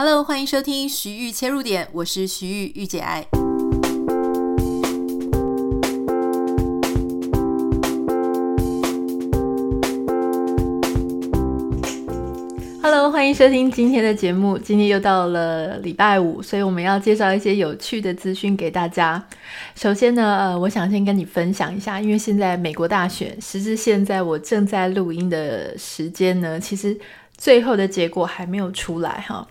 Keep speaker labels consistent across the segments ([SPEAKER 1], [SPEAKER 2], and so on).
[SPEAKER 1] Hello，欢迎收听徐玉切入点，我是徐玉御姐爱。Hello，欢迎收听今天的节目。今天又到了礼拜五，所以我们要介绍一些有趣的资讯给大家。首先呢，呃，我想先跟你分享一下，因为现在美国大选，时至现在我正在录音的时间呢，其实最后的结果还没有出来哈。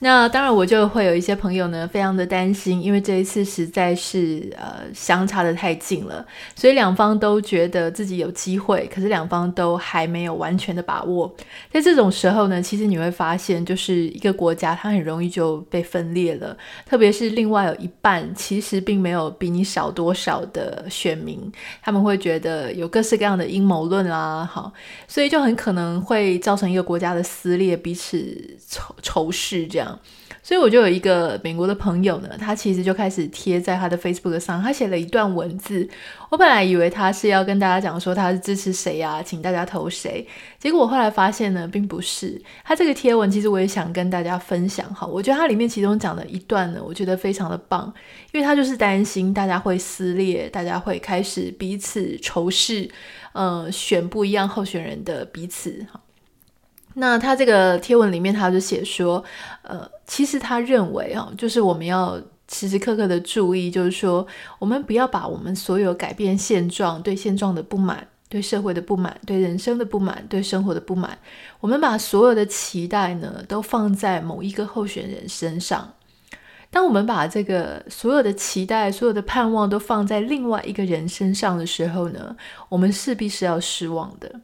[SPEAKER 1] 那当然，我就会有一些朋友呢，非常的担心，因为这一次实在是呃相差得太近了，所以两方都觉得自己有机会，可是两方都还没有完全的把握。在这种时候呢，其实你会发现，就是一个国家它很容易就被分裂了，特别是另外有一半其实并没有比你少多少的选民，他们会觉得有各式各样的阴谋论啦，好，所以就很可能会造成一个国家的撕裂，彼此仇仇视这样。所以我就有一个美国的朋友呢，他其实就开始贴在他的 Facebook 上，他写了一段文字。我本来以为他是要跟大家讲说他是支持谁啊，请大家投谁。结果我后来发现呢，并不是。他这个贴文其实我也想跟大家分享哈，我觉得他里面其中讲的一段呢，我觉得非常的棒，因为他就是担心大家会撕裂，大家会开始彼此仇视，呃，选不一样候选人的彼此哈。那他这个贴文里面，他就写说，呃，其实他认为啊，就是我们要时时刻刻的注意，就是说，我们不要把我们所有改变现状、对现状的不满、对社会的不满、对人生的不满、对生活的不满，我们把所有的期待呢，都放在某一个候选人身上。当我们把这个所有的期待、所有的盼望都放在另外一个人身上的时候呢，我们势必是要失望的。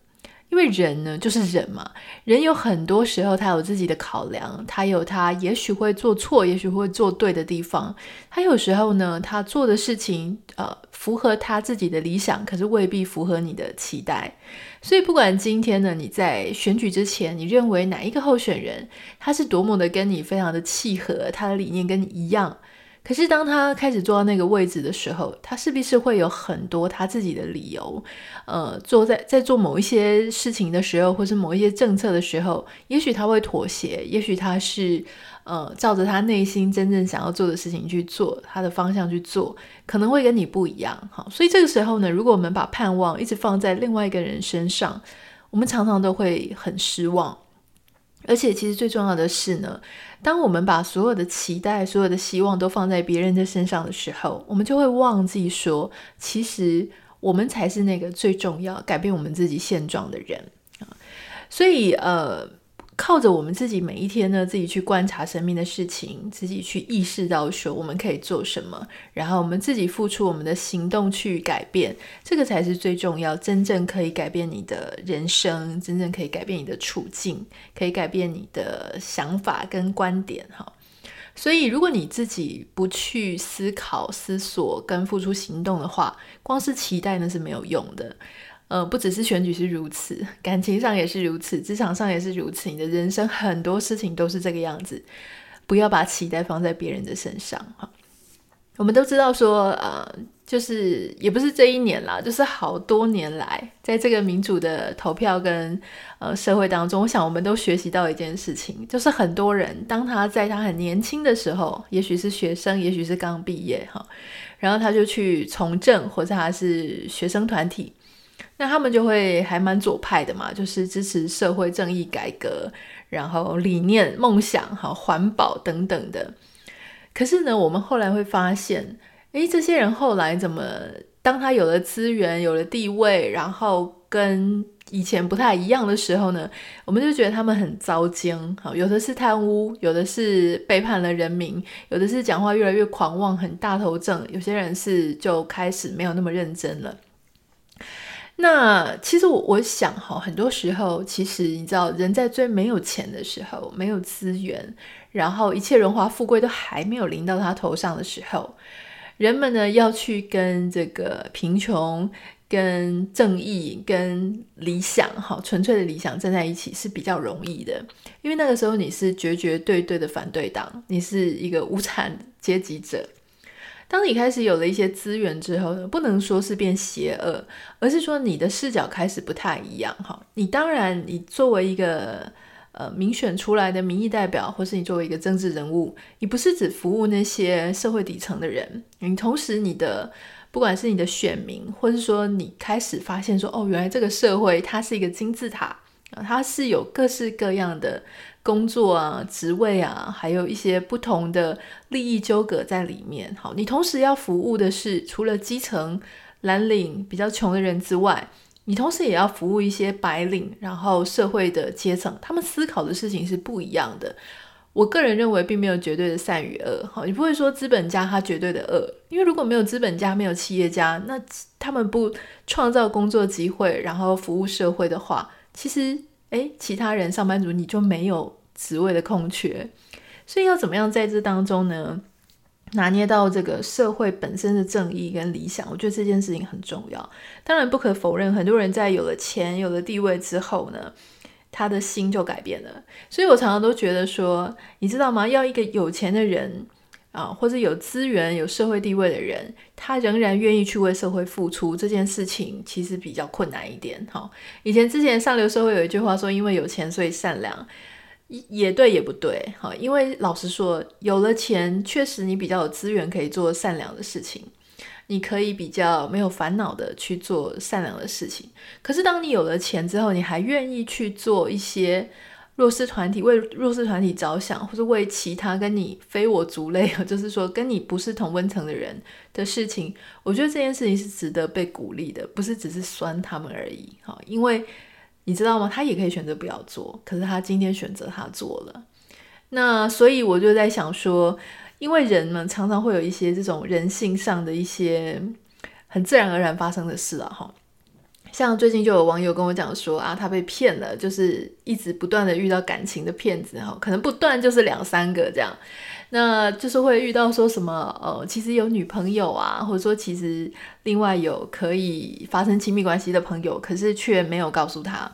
[SPEAKER 1] 因为人呢，就是人嘛，人有很多时候他有自己的考量，他有他也许会做错，也许会做对的地方。他有时候呢，他做的事情，呃，符合他自己的理想，可是未必符合你的期待。所以，不管今天呢，你在选举之前，你认为哪一个候选人，他是多么的跟你非常的契合，他的理念跟你一样。可是，当他开始坐到那个位置的时候，他势必是会有很多他自己的理由。呃，做在在做某一些事情的时候，或是某一些政策的时候，也许他会妥协，也许他是呃照着他内心真正想要做的事情去做，他的方向去做，可能会跟你不一样。好，所以这个时候呢，如果我们把盼望一直放在另外一个人身上，我们常常都会很失望。而且，其实最重要的是呢，当我们把所有的期待、所有的希望都放在别人的身上的时候，我们就会忘记说，其实我们才是那个最重要改变我们自己现状的人啊。所以，呃。靠着我们自己每一天呢，自己去观察生命的事情，自己去意识到说我们可以做什么，然后我们自己付出我们的行动去改变，这个才是最重要，真正可以改变你的人生，真正可以改变你的处境，可以改变你的想法跟观点哈。所以，如果你自己不去思考、思索跟付出行动的话，光是期待那是没有用的。呃，不只是选举是如此，感情上也是如此，职场上也是如此。你的人生很多事情都是这个样子，不要把期待放在别人的身上哈。我们都知道说，呃，就是也不是这一年啦，就是好多年来，在这个民主的投票跟呃社会当中，我想我们都学习到一件事情，就是很多人当他在他很年轻的时候，也许是学生，也许是刚毕业哈，然后他就去从政，或者他是学生团体。那他们就会还蛮左派的嘛，就是支持社会正义改革，然后理念、梦想、好环保等等的。可是呢，我们后来会发现，诶，这些人后来怎么，当他有了资源、有了地位，然后跟以前不太一样的时候呢，我们就觉得他们很糟践。好，有的是贪污，有的是背叛了人民，有的是讲话越来越狂妄，很大头症。有些人是就开始没有那么认真了。那其实我我想哈，很多时候其实你知道，人在最没有钱的时候，没有资源，然后一切荣华富贵都还没有临到他头上的时候，人们呢要去跟这个贫穷、跟正义、跟理想哈，纯粹的理想站在一起是比较容易的，因为那个时候你是绝绝对对的反对党，你是一个无产阶级者。当你开始有了一些资源之后呢，不能说是变邪恶，而是说你的视角开始不太一样哈。你当然，你作为一个呃民选出来的民意代表，或是你作为一个政治人物，你不是只服务那些社会底层的人，你同时你的不管是你的选民，或是说你开始发现说，哦，原来这个社会它是一个金字塔啊，它是有各式各样的。工作啊，职位啊，还有一些不同的利益纠葛在里面。好，你同时要服务的是除了基层蓝领比较穷的人之外，你同时也要服务一些白领，然后社会的阶层，他们思考的事情是不一样的。我个人认为，并没有绝对的善与恶。好，你不会说资本家他绝对的恶，因为如果没有资本家，没有企业家，那他们不创造工作机会，然后服务社会的话，其实。诶，其他人上班族你就没有职位的空缺，所以要怎么样在这当中呢，拿捏到这个社会本身的正义跟理想？我觉得这件事情很重要。当然不可否认，很多人在有了钱、有了地位之后呢，他的心就改变了。所以我常常都觉得说，你知道吗？要一个有钱的人。啊，或者有资源、有社会地位的人，他仍然愿意去为社会付出，这件事情其实比较困难一点。哈，以前之前上流社会有一句话说，因为有钱所以善良，也对也不对。哈，因为老实说，有了钱，确实你比较有资源可以做善良的事情，你可以比较没有烦恼的去做善良的事情。可是当你有了钱之后，你还愿意去做一些。弱势团体为弱势团体着想，或者为其他跟你非我族类，就是说跟你不是同温层的人的事情，我觉得这件事情是值得被鼓励的，不是只是酸他们而已。哈，因为你知道吗？他也可以选择不要做，可是他今天选择他做了。那所以我就在想说，因为人们常常会有一些这种人性上的一些很自然而然发生的事啊，哈。像最近就有网友跟我讲说啊，他被骗了，就是一直不断的遇到感情的骗子哈，可能不断就是两三个这样，那就是会遇到说什么呃，其实有女朋友啊，或者说其实另外有可以发生亲密关系的朋友，可是却没有告诉他，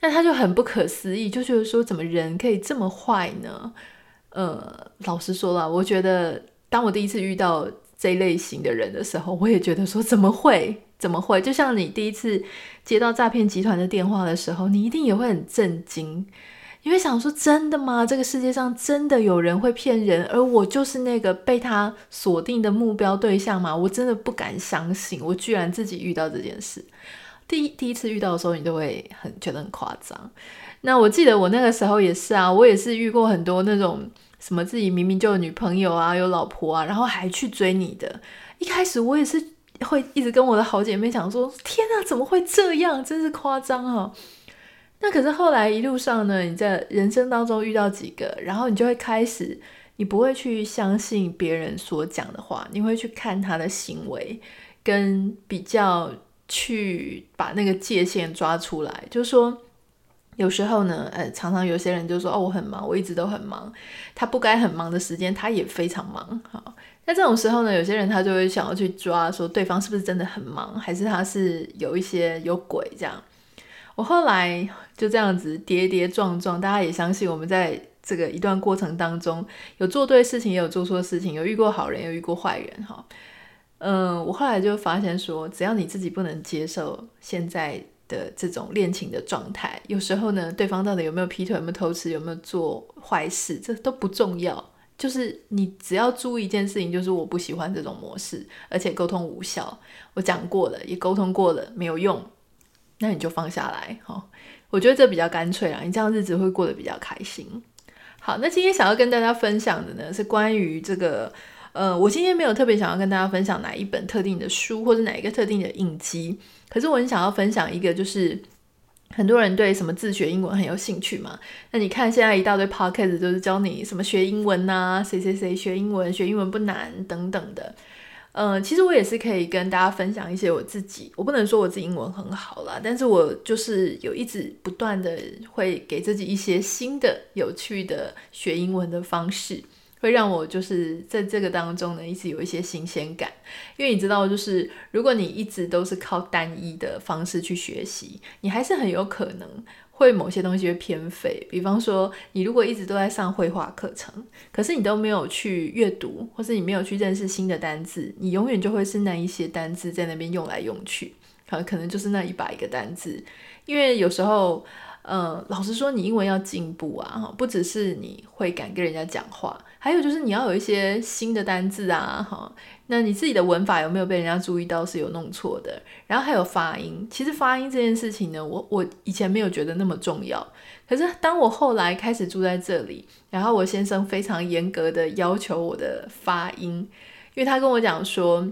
[SPEAKER 1] 那他就很不可思议，就觉得说怎么人可以这么坏呢？呃，老实说了，我觉得当我第一次遇到这类型的人的时候，我也觉得说怎么会？怎么会？就像你第一次接到诈骗集团的电话的时候，你一定也会很震惊。你会想说：“真的吗？这个世界上真的有人会骗人？而我就是那个被他锁定的目标对象吗？”我真的不敢相信，我居然自己遇到这件事。第一第一次遇到的时候，你都会很觉得很夸张。那我记得我那个时候也是啊，我也是遇过很多那种什么自己明明就有女朋友啊，有老婆啊，然后还去追你的。一开始我也是。会一直跟我的好姐妹讲说：“天啊，怎么会这样？真是夸张哦！”那可是后来一路上呢，你在人生当中遇到几个，然后你就会开始，你不会去相信别人所讲的话，你会去看他的行为，跟比较去把那个界限抓出来。就是说，有时候呢，呃，常常有些人就说：“哦，我很忙，我一直都很忙。”他不该很忙的时间，他也非常忙。好。那这种时候呢，有些人他就会想要去抓，说对方是不是真的很忙，还是他是有一些有鬼这样。我后来就这样子跌跌撞撞，大家也相信我们在这个一段过程当中，有做对事情，也有做错事情，有遇过好人，有遇过坏人哈。嗯，我后来就发现说，只要你自己不能接受现在的这种恋情的状态，有时候呢，对方到底有没有劈腿，有没有偷吃，有没有做坏事，这都不重要。就是你只要注意一件事情，就是我不喜欢这种模式，而且沟通无效。我讲过了，也沟通过了，没有用，那你就放下来。哈，我觉得这比较干脆啦，你这样日子会过得比较开心。好，那今天想要跟大家分享的呢，是关于这个，呃，我今天没有特别想要跟大家分享哪一本特定的书，或者哪一个特定的影集，可是我很想要分享一个，就是。很多人对什么自学英文很有兴趣嘛？那你看现在一大堆 podcast 就是教你什么学英文呐，谁谁谁学英文，学英文不难等等的。嗯、其实我也是可以跟大家分享一些我自己，我不能说我自己英文很好啦，但是我就是有一直不断的会给自己一些新的有趣的学英文的方式。会让我就是在这个当中呢，一直有一些新鲜感，因为你知道，就是如果你一直都是靠单一的方式去学习，你还是很有可能会某些东西会偏废。比方说，你如果一直都在上绘画课程，可是你都没有去阅读，或是你没有去认识新的单字，你永远就会是那一些单字在那边用来用去，可可能就是那一百个单字，因为有时候。呃，老实说，你英文要进步啊，不只是你会敢跟人家讲话，还有就是你要有一些新的单字啊，哈，那你自己的文法有没有被人家注意到是有弄错的？然后还有发音，其实发音这件事情呢，我我以前没有觉得那么重要，可是当我后来开始住在这里，然后我先生非常严格的要求我的发音，因为他跟我讲说，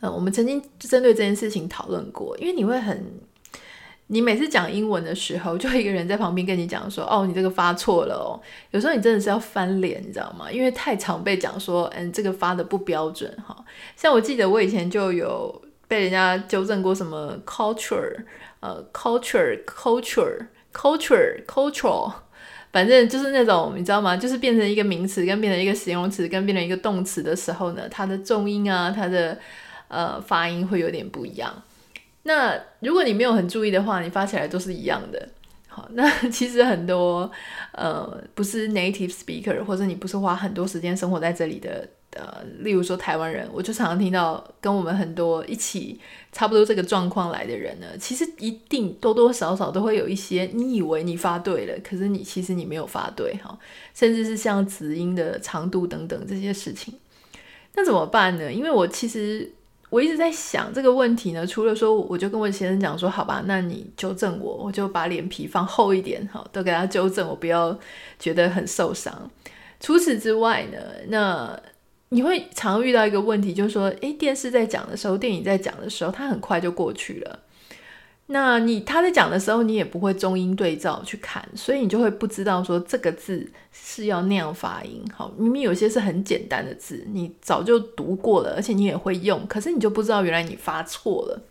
[SPEAKER 1] 嗯，我们曾经针对这件事情讨论过，因为你会很。你每次讲英文的时候，就一个人在旁边跟你讲说：“哦，你这个发错了哦。”有时候你真的是要翻脸，你知道吗？因为太常被讲说：“嗯，这个发的不标准。”哈，像我记得我以前就有被人家纠正过，什么 culture，呃，culture，culture，culture，cultural，反正就是那种你知道吗？就是变成一个名词，跟变成一个形容词，跟变成一个动词的时候呢，它的重音啊，它的呃发音会有点不一样。那如果你没有很注意的话，你发起来都是一样的。好，那其实很多呃不是 native speaker，或者你不是花很多时间生活在这里的呃，例如说台湾人，我就常常听到跟我们很多一起差不多这个状况来的人呢，其实一定多多少少都会有一些你以为你发对了，可是你其实你没有发对哈，甚至是像子音的长度等等这些事情，那怎么办呢？因为我其实。我一直在想这个问题呢，除了说，我就跟我先生讲说，好吧，那你纠正我，我就把脸皮放厚一点，好，都给他纠正，我不要觉得很受伤。除此之外呢，那你会常遇到一个问题，就是说，诶，电视在讲的时候，电影在讲的时候，它很快就过去了。那你他在讲的时候，你也不会中英对照去看，所以你就会不知道说这个字是要那样发音。好，明明有些是很简单的字，你早就读过了，而且你也会用，可是你就不知道原来你发错了。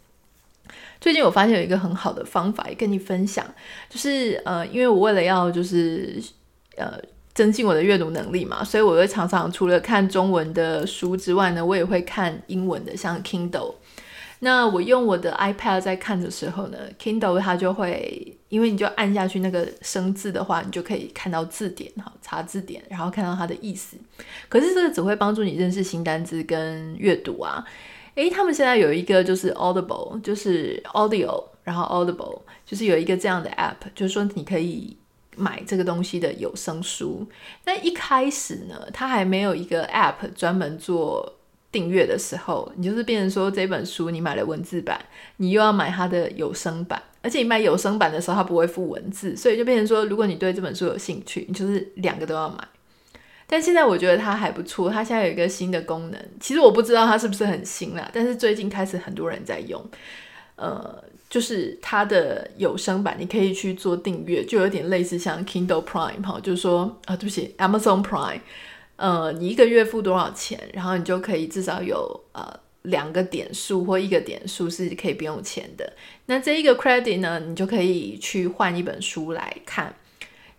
[SPEAKER 1] 最近我发现有一个很好的方法，也跟你分享，就是呃，因为我为了要就是呃增进我的阅读能力嘛，所以我会常常除了看中文的书之外呢，我也会看英文的，像 Kindle。那我用我的 iPad 在看的时候呢，Kindle 它就会，因为你就按下去那个生字的话，你就可以看到字典，哈，查字典，然后看到它的意思。可是这个只会帮助你认识新单字跟阅读啊。诶，他们现在有一个就是 Audible，就是 Audio，然后 Audible，就是有一个这样的 App，就是说你可以买这个东西的有声书。那一开始呢，它还没有一个 App 专门做。订阅的时候，你就是变成说，这本书你买了文字版，你又要买它的有声版，而且你买有声版的时候，它不会附文字，所以就变成说，如果你对这本书有兴趣，你就是两个都要买。但现在我觉得它还不错，它现在有一个新的功能，其实我不知道它是不是很新啦，但是最近开始很多人在用，呃，就是它的有声版，你可以去做订阅，就有点类似像 Kindle Prime 哈，就是说啊，对不起，Amazon Prime。呃，你一个月付多少钱，然后你就可以至少有呃两个点数或一个点数是可以不用钱的。那这一个 credit 呢，你就可以去换一本书来看。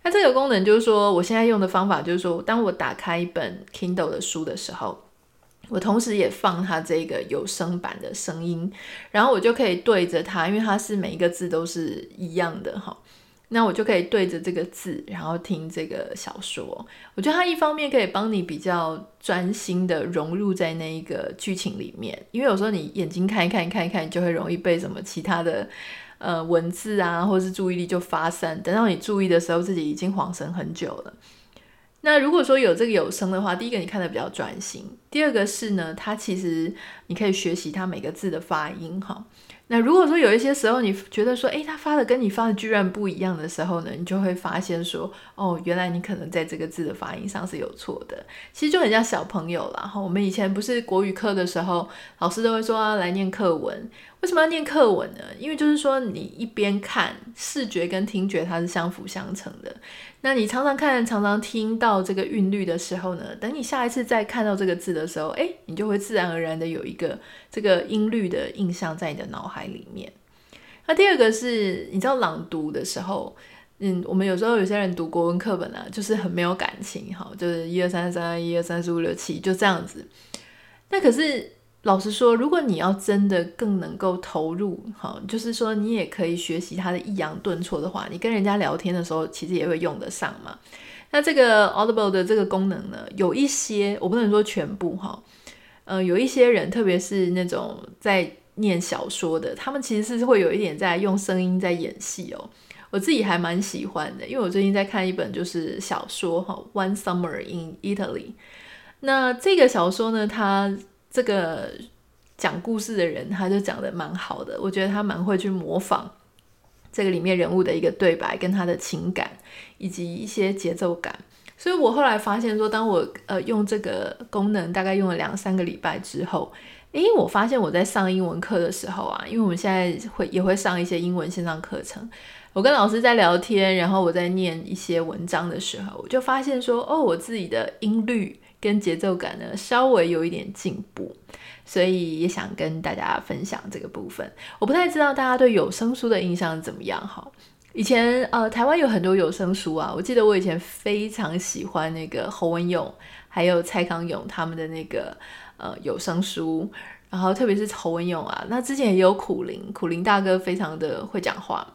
[SPEAKER 1] 那这个功能就是说，我现在用的方法就是说，当我打开一本 Kindle 的书的时候，我同时也放它这个有声版的声音，然后我就可以对着它，因为它是每一个字都是一样的哈。那我就可以对着这个字，然后听这个小说。我觉得它一方面可以帮你比较专心的融入在那一个剧情里面，因为有时候你眼睛看一看、看一看，就会容易被什么其他的呃文字啊，或者是注意力就发散。等到你注意的时候，自己已经恍神很久了。那如果说有这个有声的话，第一个你看得比较专心，第二个是呢，它其实你可以学习它每个字的发音哈。那如果说有一些时候你觉得说，诶，他发的跟你发的居然不一样的时候呢，你就会发现说，哦，原来你可能在这个字的发音上是有错的。其实就很像小朋友啦，哈，我们以前不是国语课的时候，老师都会说啊，来念课文。为什么要念课文呢？因为就是说你一边看，视觉跟听觉它是相辅相成的。那你常常看、常常听到这个韵律的时候呢，等你下一次再看到这个字的时候，诶，你就会自然而然的有一个这个音律的印象在你的脑海里面。那第二个是，你知道朗读的时候，嗯，我们有时候有些人读国文课本啊，就是很没有感情，哈，就是一二三四三，一二三四五六七，就这样子。那可是。老实说，如果你要真的更能够投入，哈，就是说你也可以学习他的抑扬顿挫的话，你跟人家聊天的时候，其实也会用得上嘛。那这个 Audible 的这个功能呢，有一些我不能说全部哈，呃，有一些人，特别是那种在念小说的，他们其实是会有一点在用声音在演戏哦。我自己还蛮喜欢的，因为我最近在看一本就是小说哈，《One Summer in Italy》。那这个小说呢，它这个讲故事的人他就讲得蛮好的，我觉得他蛮会去模仿这个里面人物的一个对白，跟他的情感以及一些节奏感。所以我后来发现说，当我呃用这个功能大概用了两三个礼拜之后，诶，我发现我在上英文课的时候啊，因为我们现在会也会上一些英文线上课程。我跟老师在聊天，然后我在念一些文章的时候，我就发现说，哦，我自己的音律跟节奏感呢，稍微有一点进步，所以也想跟大家分享这个部分。我不太知道大家对有声书的印象怎么样哈？以前呃，台湾有很多有声书啊，我记得我以前非常喜欢那个侯文勇还有蔡康永他们的那个呃有声书，然后特别是侯文勇啊，那之前也有苦灵，苦灵大哥非常的会讲话。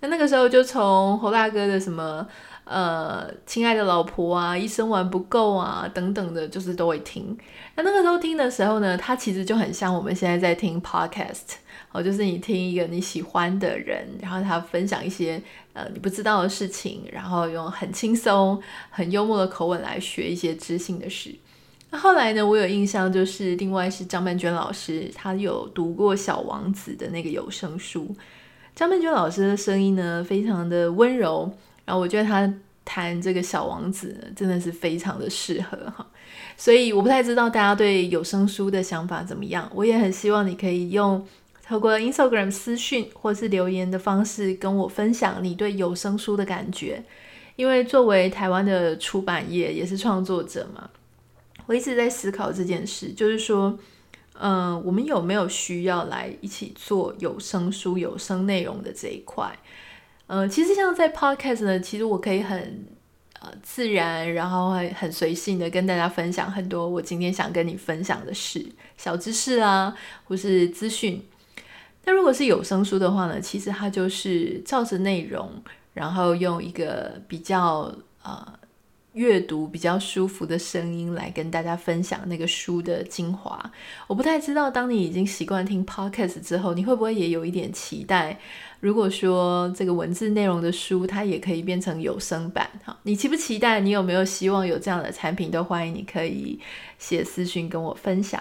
[SPEAKER 1] 那那个时候就从侯大哥的什么呃，亲爱的老婆啊，一生玩不够啊等等的，就是都会听。那那个时候听的时候呢，它其实就很像我们现在在听 podcast 哦，就是你听一个你喜欢的人，然后他分享一些呃你不知道的事情，然后用很轻松、很幽默的口吻来学一些知性的事。那后来呢，我有印象就是另外是张曼娟老师，她有读过《小王子》的那个有声书。张曼娟老师的声音呢，非常的温柔，然后我觉得他弹这个小王子，真的是非常的适合哈。所以我不太知道大家对有声书的想法怎么样，我也很希望你可以用透过 Instagram 私讯或是留言的方式跟我分享你对有声书的感觉，因为作为台湾的出版业也是创作者嘛，我一直在思考这件事，就是说。嗯、我们有没有需要来一起做有声书、有声内容的这一块？嗯、其实像在 Podcast 呢，其实我可以很呃自然，然后很很随性的跟大家分享很多我今天想跟你分享的事、小知识啊，或是资讯。那如果是有声书的话呢，其实它就是照着内容，然后用一个比较呃。阅读比较舒服的声音来跟大家分享那个书的精华。我不太知道，当你已经习惯听 podcast 之后，你会不会也有一点期待？如果说这个文字内容的书，它也可以变成有声版，哈，你期不期待？你有没有希望有这样的产品？都欢迎你可以写私讯跟我分享。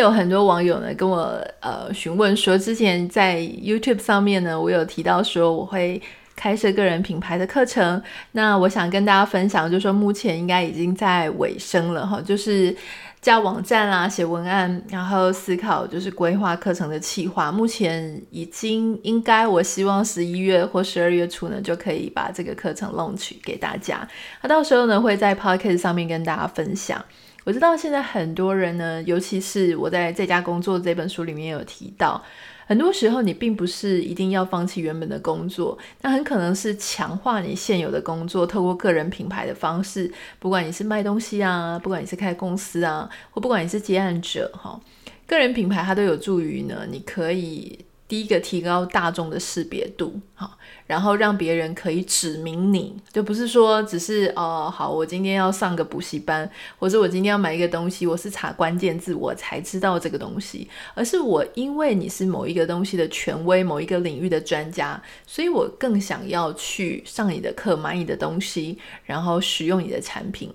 [SPEAKER 1] 有很多网友呢跟我呃询问说，之前在 YouTube 上面呢，我有提到说我会开设个人品牌的课程。那我想跟大家分享，就是说目前应该已经在尾声了哈，就是架网站啦、写文案，然后思考就是规划课程的企划。目前已经应该，我希望十一月或十二月初呢就可以把这个课程弄取给大家。那到时候呢会在 Podcast 上面跟大家分享。我知道现在很多人呢，尤其是我在在家工作这本书里面有提到，很多时候你并不是一定要放弃原本的工作，那很可能是强化你现有的工作，透过个人品牌的方式，不管你是卖东西啊，不管你是开公司啊，或不管你是接案者哈，个人品牌它都有助于呢，你可以。第一个提高大众的识别度，好，然后让别人可以指明你，就不是说只是哦，好，我今天要上个补习班，或者我今天要买一个东西，我是查关键字我才知道这个东西，而是我因为你是某一个东西的权威，某一个领域的专家，所以我更想要去上你的课，买你的东西，然后使用你的产品。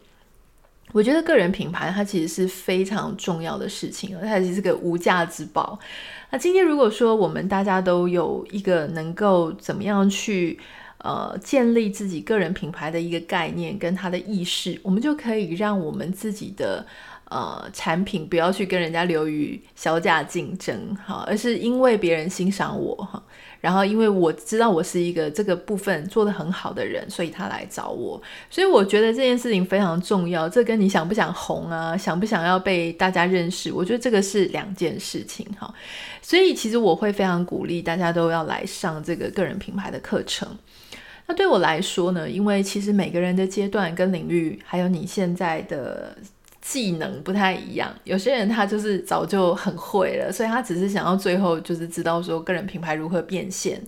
[SPEAKER 1] 我觉得个人品牌它其实是非常重要的事情，它其实是个无价之宝。那今天如果说我们大家都有一个能够怎么样去呃建立自己个人品牌的一个概念跟它的意识，我们就可以让我们自己的呃产品不要去跟人家流于削价竞争哈，而是因为别人欣赏我哈。然后，因为我知道我是一个这个部分做得很好的人，所以他来找我。所以我觉得这件事情非常重要。这跟你想不想红啊，想不想要被大家认识，我觉得这个是两件事情哈。所以其实我会非常鼓励大家都要来上这个个人品牌的课程。那对我来说呢，因为其实每个人的阶段跟领域，还有你现在的。技能不太一样，有些人他就是早就很会了，所以他只是想要最后就是知道说个人品牌如何变现。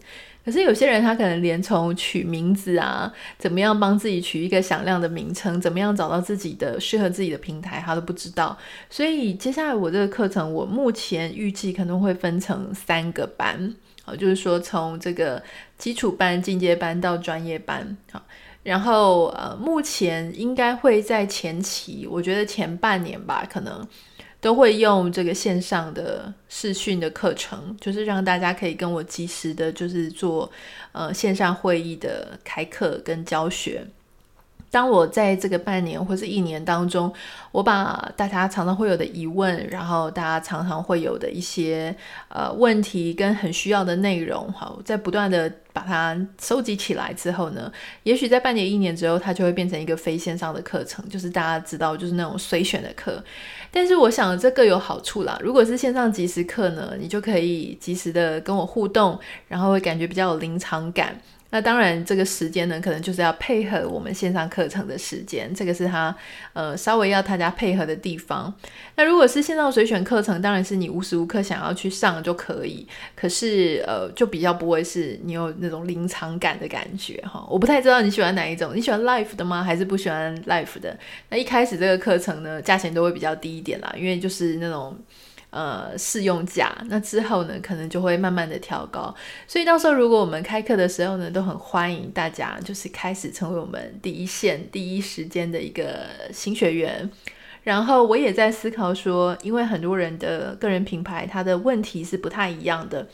[SPEAKER 1] 可是有些人他可能连从取名字啊，怎么样帮自己取一个响亮的名称，怎么样找到自己的适合自己的平台，他都不知道。所以接下来我这个课程，我目前预计可能会分成三个班，好，就是说从这个基础班、进阶班到专业班，好，然后呃，目前应该会在前期，我觉得前半年吧，可能。都会用这个线上的视讯的课程，就是让大家可以跟我及时的，就是做呃线上会议的开课跟教学。当我在这个半年或是一年当中，我把大家常常会有的疑问，然后大家常常会有的一些呃问题跟很需要的内容，好，在不断的把它收集起来之后呢，也许在半年一年之后，它就会变成一个非线上的课程，就是大家知道，就是那种随选的课。但是我想这各有好处啦。如果是线上即时课呢，你就可以及时的跟我互动，然后会感觉比较有临场感。那当然，这个时间呢，可能就是要配合我们线上课程的时间，这个是他呃稍微要大家配合的地方。那如果是线上随选课程，当然是你无时无刻想要去上就可以，可是呃就比较不会是你有那种临场感的感觉哈。我不太知道你喜欢哪一种，你喜欢 live 的吗？还是不喜欢 live 的？那一开始这个课程呢，价钱都会比较低一点啦，因为就是那种。呃，试用价，那之后呢，可能就会慢慢的调高。所以到时候如果我们开课的时候呢，都很欢迎大家，就是开始成为我们第一线、第一时间的一个新学员。然后我也在思考说，因为很多人的个人品牌，它的问题是不太一样的，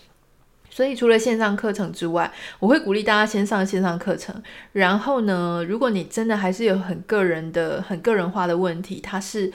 [SPEAKER 1] 所以除了线上课程之外，我会鼓励大家先上线上课程。然后呢，如果你真的还是有很个人的、很个人化的问题，它是。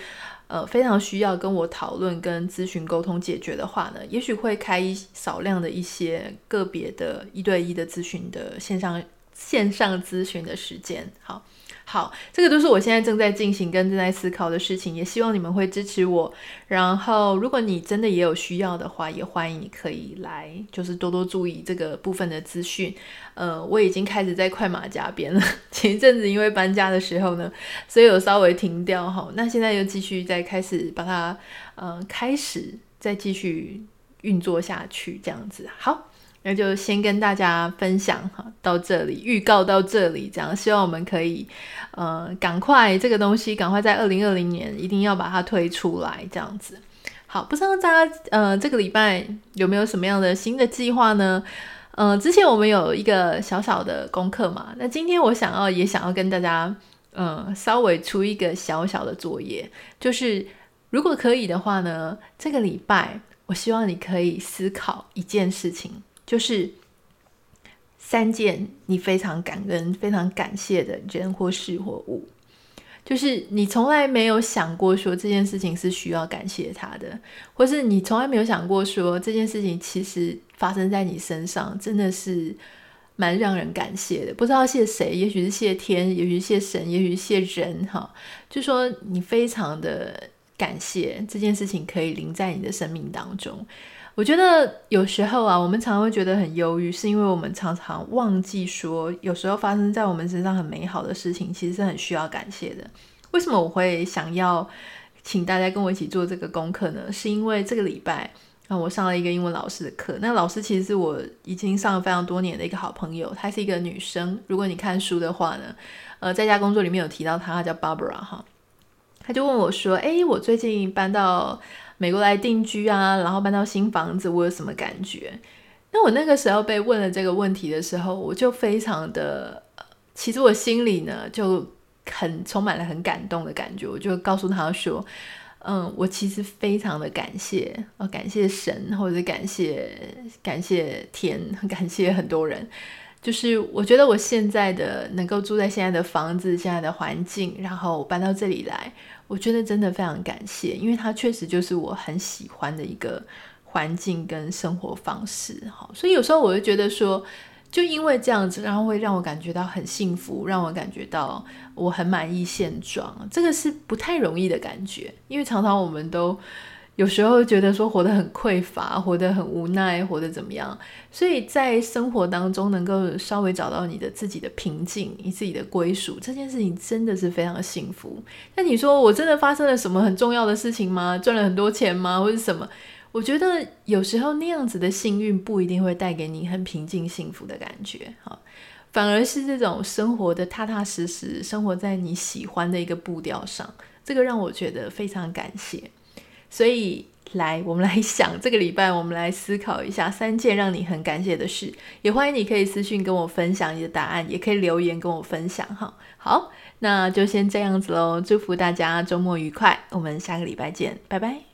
[SPEAKER 1] 呃，非常需要跟我讨论、跟咨询、沟通解决的话呢，也许会开一少量的一些个别的一对一的咨询的线上线上咨询的时间，好。好，这个都是我现在正在进行跟正在思考的事情，也希望你们会支持我。然后，如果你真的也有需要的话，也欢迎你可以来，就是多多注意这个部分的资讯。呃，我已经开始在快马加鞭了。前一阵子因为搬家的时候呢，所以有稍微停掉哈。那现在又继续再开始把它，呃，开始再继续运作下去，这样子。好。那就先跟大家分享哈，到这里预告到这里，这样希望我们可以，呃，赶快这个东西赶快在二零二零年一定要把它推出来，这样子。好，不知道大家呃这个礼拜有没有什么样的新的计划呢？呃，之前我们有一个小小的功课嘛，那今天我想要也想要跟大家，呃，稍微出一个小小的作业，就是如果可以的话呢，这个礼拜我希望你可以思考一件事情。就是三件你非常感恩、非常感谢的人或事或物，就是你从来没有想过说这件事情是需要感谢他的，或是你从来没有想过说这件事情其实发生在你身上真的是蛮让人感谢的。不知道谢谁，也许是谢天，也许是谢神，也许是谢人，哈，就说你非常的感谢这件事情可以临在你的生命当中。我觉得有时候啊，我们常常会觉得很忧郁，是因为我们常常忘记说，有时候发生在我们身上很美好的事情，其实是很需要感谢的。为什么我会想要请大家跟我一起做这个功课呢？是因为这个礼拜啊，我上了一个英文老师的课，那老师其实是我已经上了非常多年的一个好朋友，她是一个女生。如果你看书的话呢，呃，在家工作里面有提到她，她叫 Barbara 哈，她就问我说：“诶，我最近搬到。”美国来定居啊，然后搬到新房子，我有什么感觉？那我那个时候被问了这个问题的时候，我就非常的，其实我心里呢就很充满了很感动的感觉。我就告诉他说，嗯，我其实非常的感谢，呃，感谢神，或者感谢感谢天，感谢很多人。就是我觉得我现在的能够住在现在的房子，现在的环境，然后搬到这里来，我觉得真的非常感谢，因为它确实就是我很喜欢的一个环境跟生活方式。好，所以有时候我会觉得说，就因为这样子，然后会让我感觉到很幸福，让我感觉到我很满意现状，这个是不太容易的感觉，因为常常我们都。有时候觉得说活得很匮乏，活得很无奈，活得怎么样？所以在生活当中能够稍微找到你的自己的平静，你自己的归属，这件事情真的是非常幸福。那你说我真的发生了什么很重要的事情吗？赚了很多钱吗？或者什么？我觉得有时候那样子的幸运不一定会带给你很平静幸福的感觉，哈，反而是这种生活的踏踏实实，生活在你喜欢的一个步调上，这个让我觉得非常感谢。所以，来，我们来想这个礼拜，我们来思考一下三件让你很感谢的事。也欢迎你可以私信跟我分享你的答案，也可以留言跟我分享，哈。好，那就先这样子喽，祝福大家周末愉快，我们下个礼拜见，拜拜。